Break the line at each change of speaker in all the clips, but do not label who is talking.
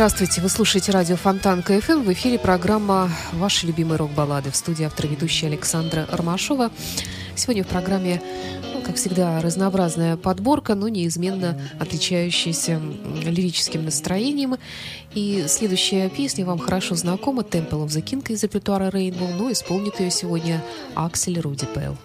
Здравствуйте, вы слушаете радио Фонтанка FM. В эфире программа «Ваши любимые рок-баллады» в студии автор ведущая Александра Ромашова. Сегодня в программе, ну, как всегда, разнообразная подборка, но неизменно отличающаяся лирическим настроением. И следующая песня вам хорошо знакома «Temple of the King» из репертуара Rainbow, но исполнит ее сегодня Аксель Руди Пелл.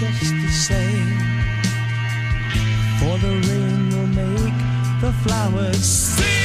just the same. For the rain will make the flowers sing.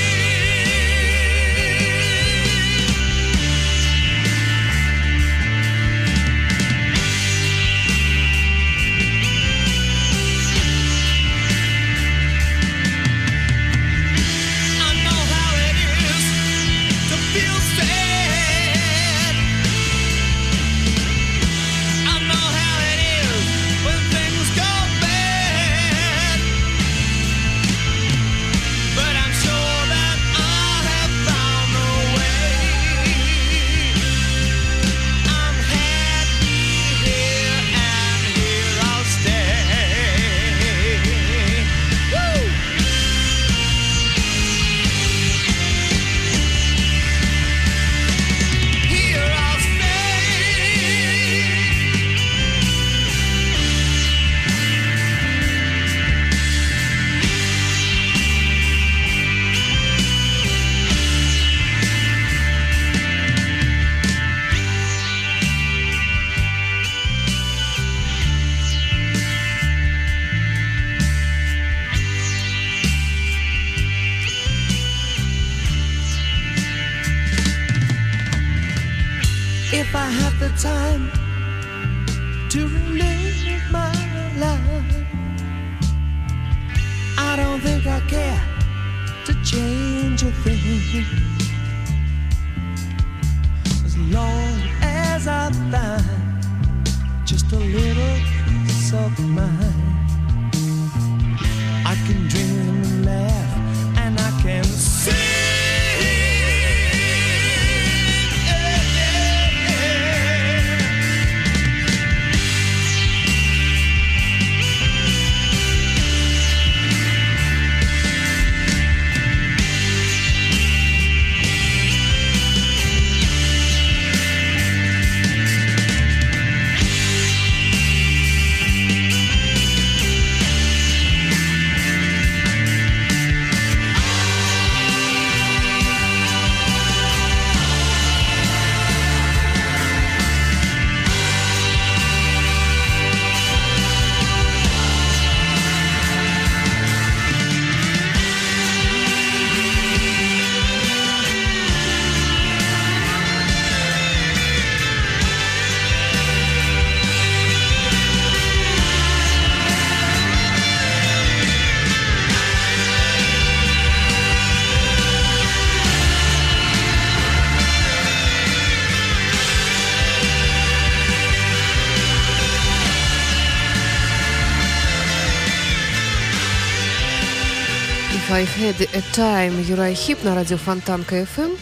Had a
Time Юрай Хип на радио Фонтанка FM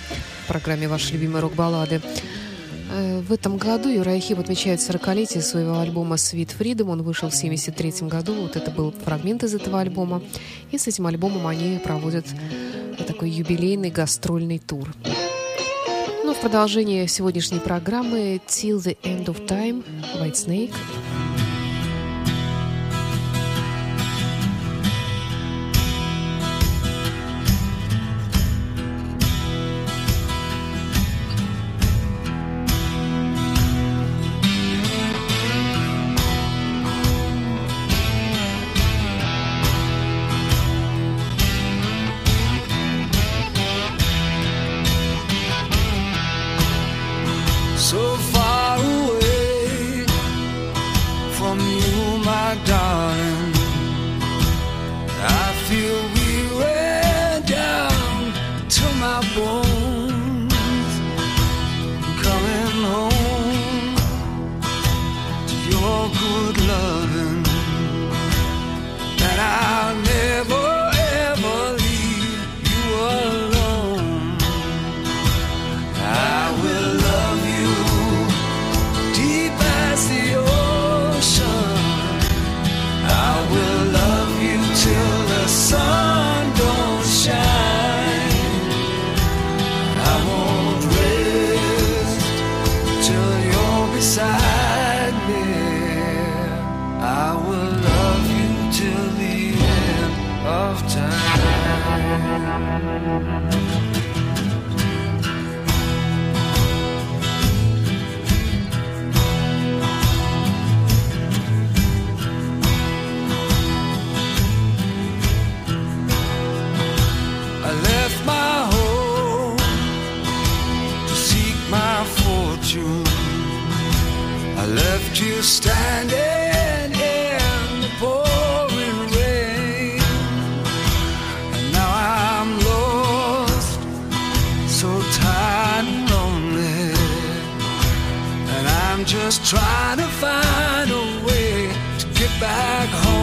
в программе «Ваши любимые рок-баллады». Э, в этом году Юрай Хип отмечает 40-летие своего альбома «Sweet Freedom». Он вышел в 1973 году. Вот это был фрагмент из этого альбома. И с этим альбомом они проводят такой юбилейный гастрольный тур. Ну, в продолжение сегодняшней программы «Till the End of Time» White Snake –
to find a way to get back home.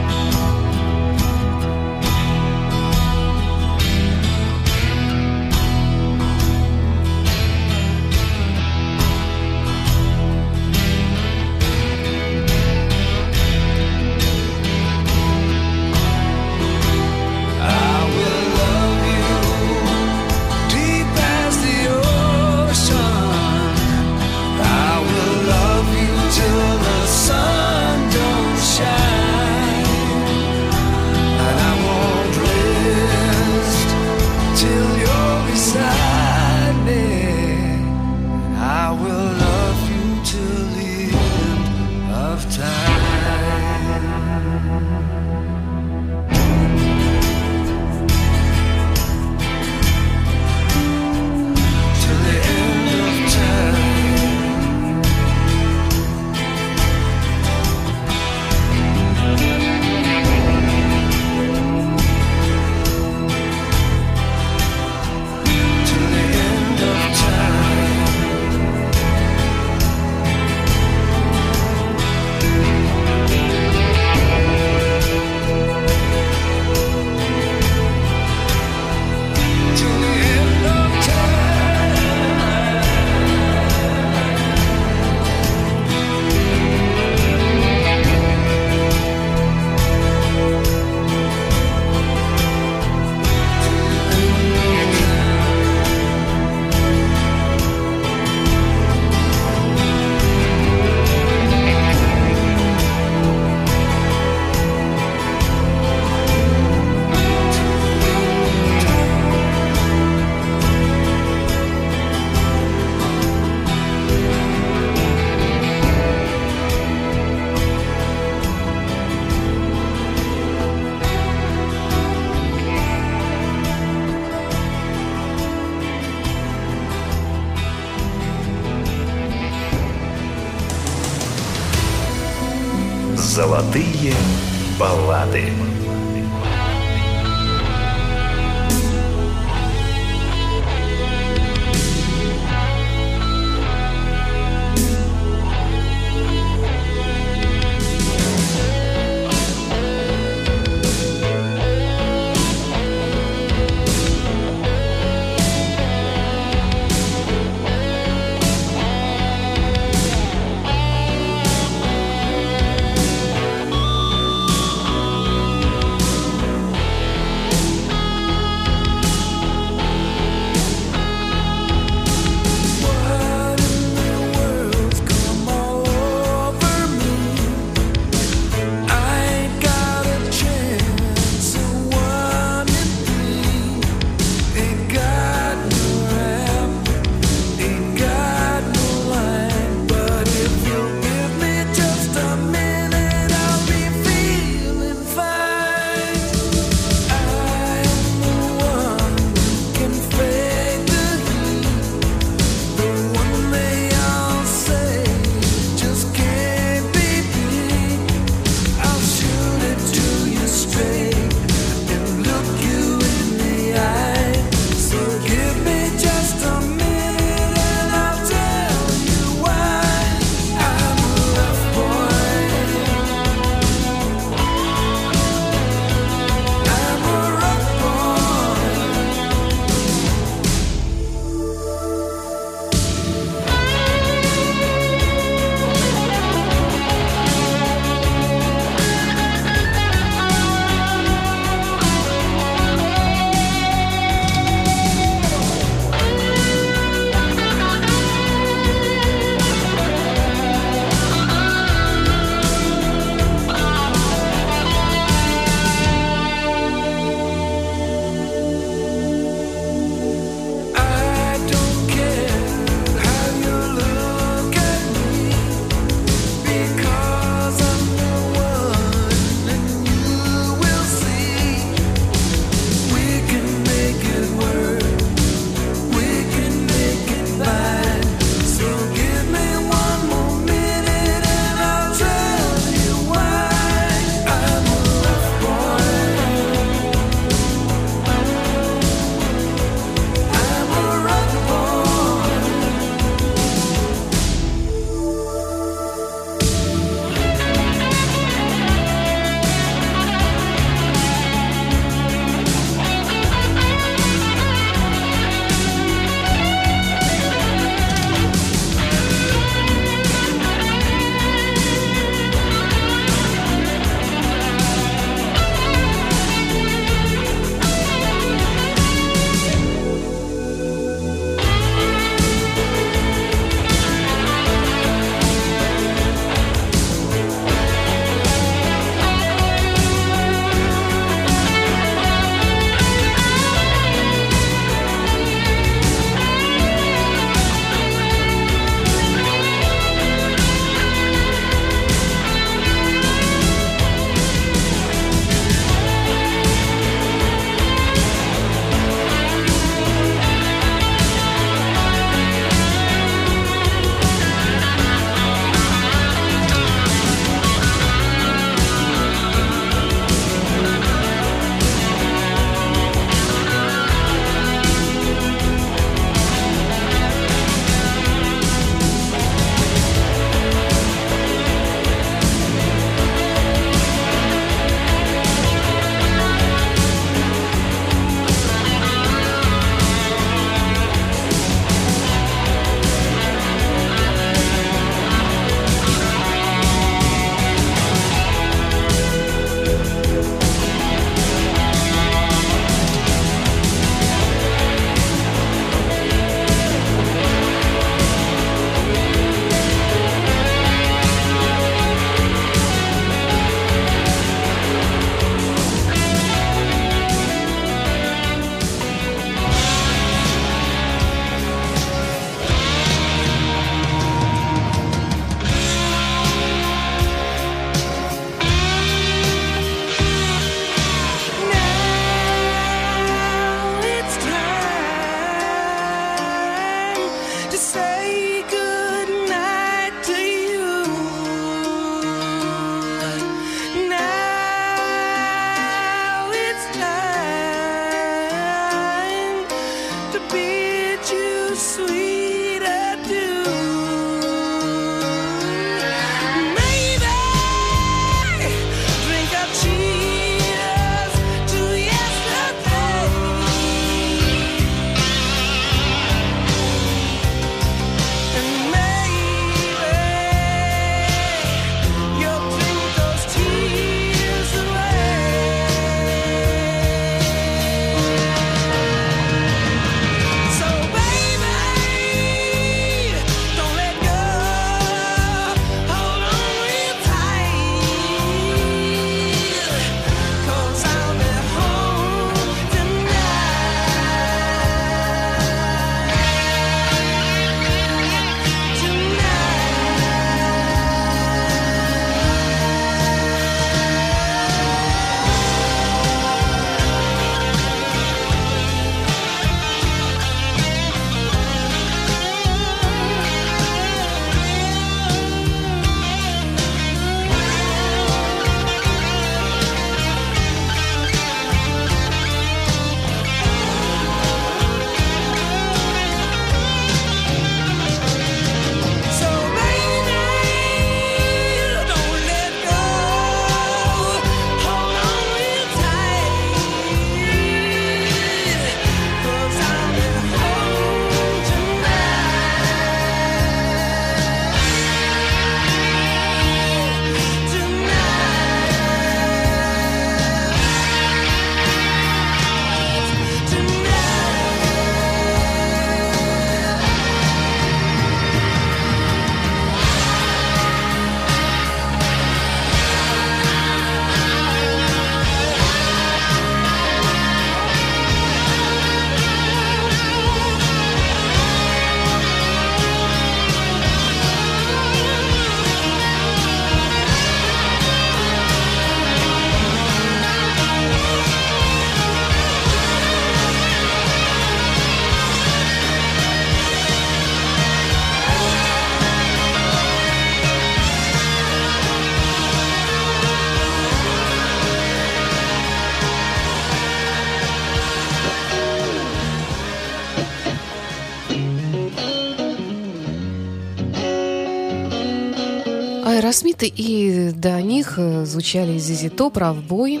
Смиты, и до них э, звучали Зизи Топ, Равбой.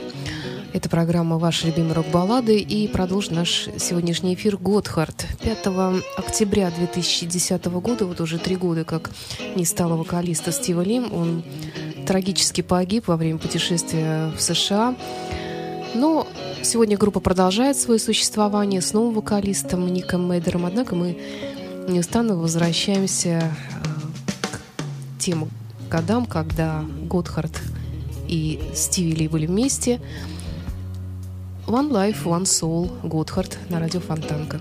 Это программа «Ваши любимые рок-баллады» и продолжит наш сегодняшний эфир Готхард. 5 октября 2010 года, вот уже три года, как не стало вокалиста Стива Лим, он трагически погиб во время путешествия в США. Но сегодня группа продолжает свое существование с новым вокалистом Ником Мейдером, однако мы неустанно возвращаемся э, к тем годам, когда Готхард и Стиви Ли были вместе. One Life, One Soul, Готхард на радио Фонтанка.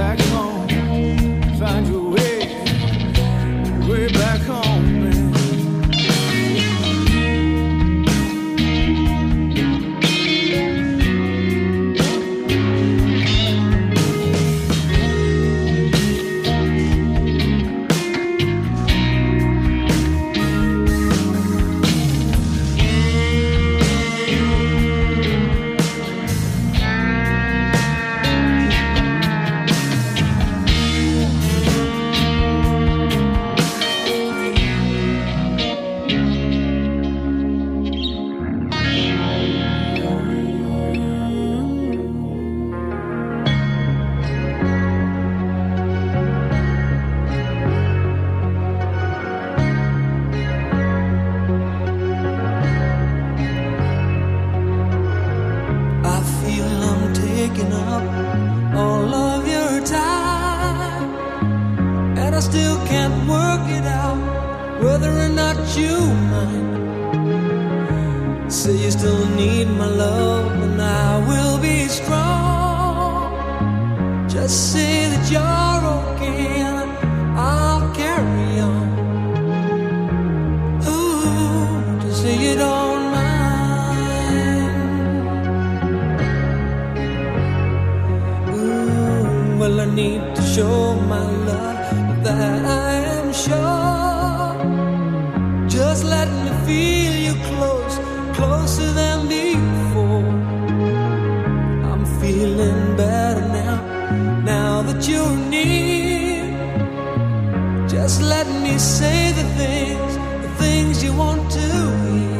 back home.
me say the things, the things you want to hear.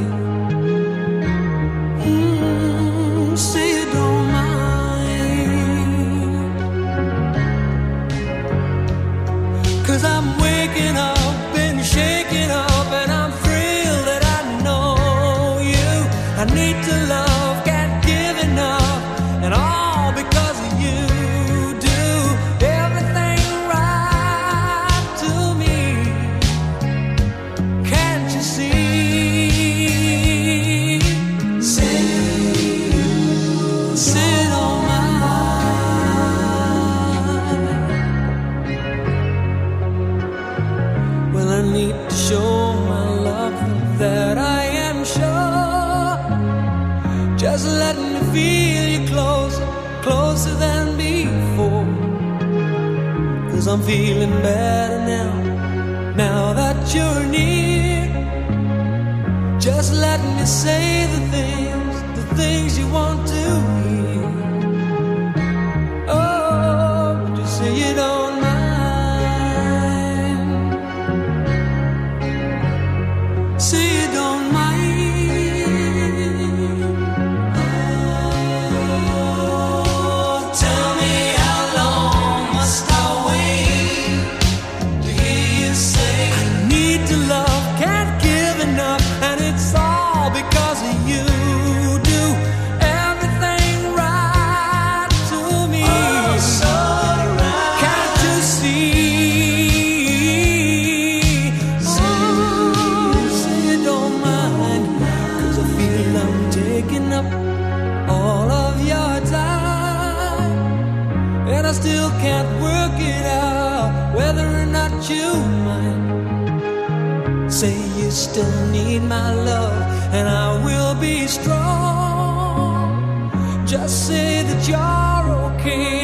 you might say you still need my love and I will be strong. Just say that you're okay.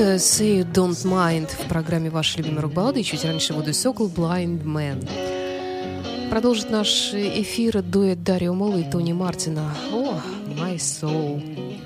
Say You Don't Mind
в программе «Ваши любимые рок-баллады». И чуть раньше «Водой Сокол» «Blind Man». Продолжит наш эфир дуэт Дарио Молла и Тони Мартина. О, oh, My Soul.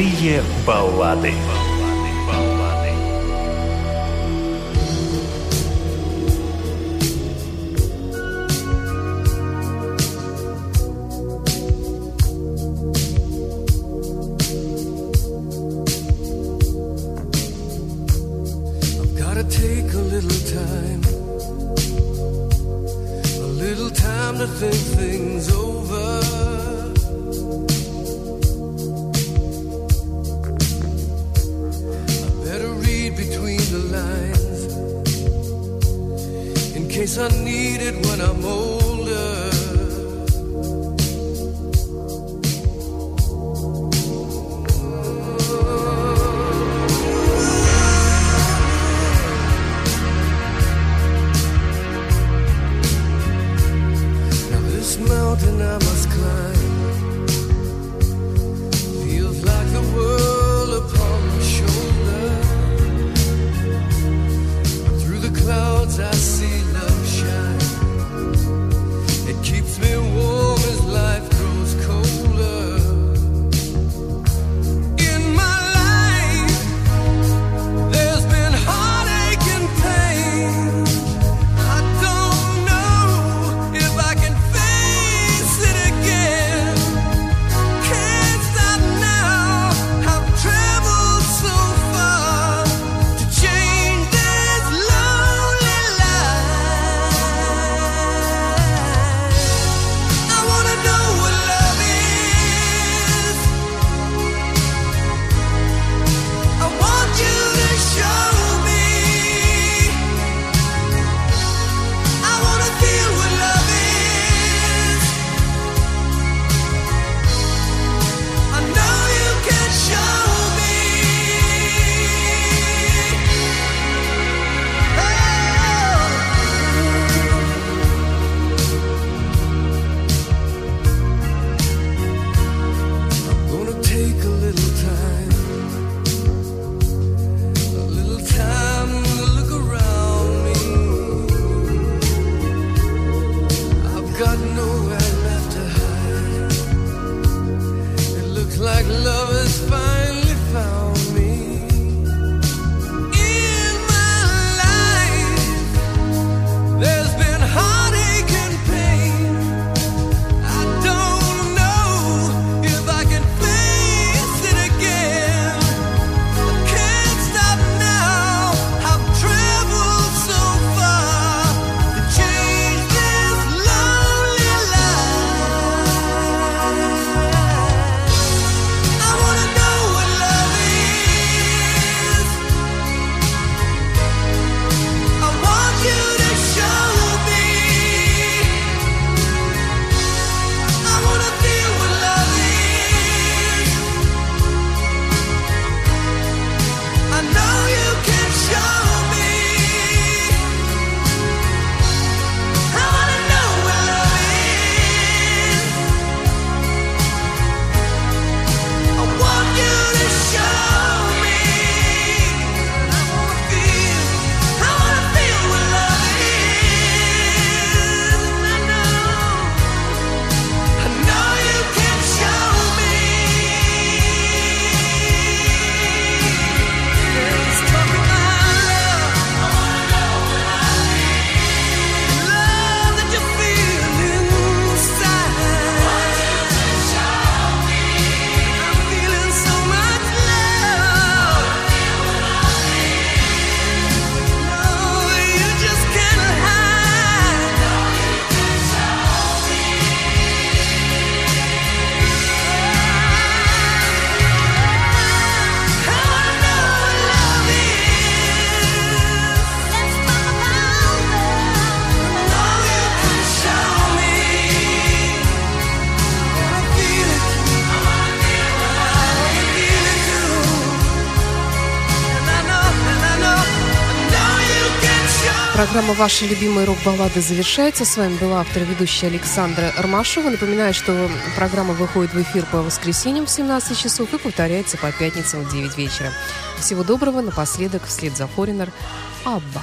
Крутые баллады.
Программа «Ваши любимые рок-баллады» завершается. С вами была автор и ведущая Александра Ромашова. Напоминаю, что программа выходит в эфир по воскресеньям в 17 часов и повторяется по пятницам в 9 вечера. Всего доброго. Напоследок, вслед за Форинер, Абба.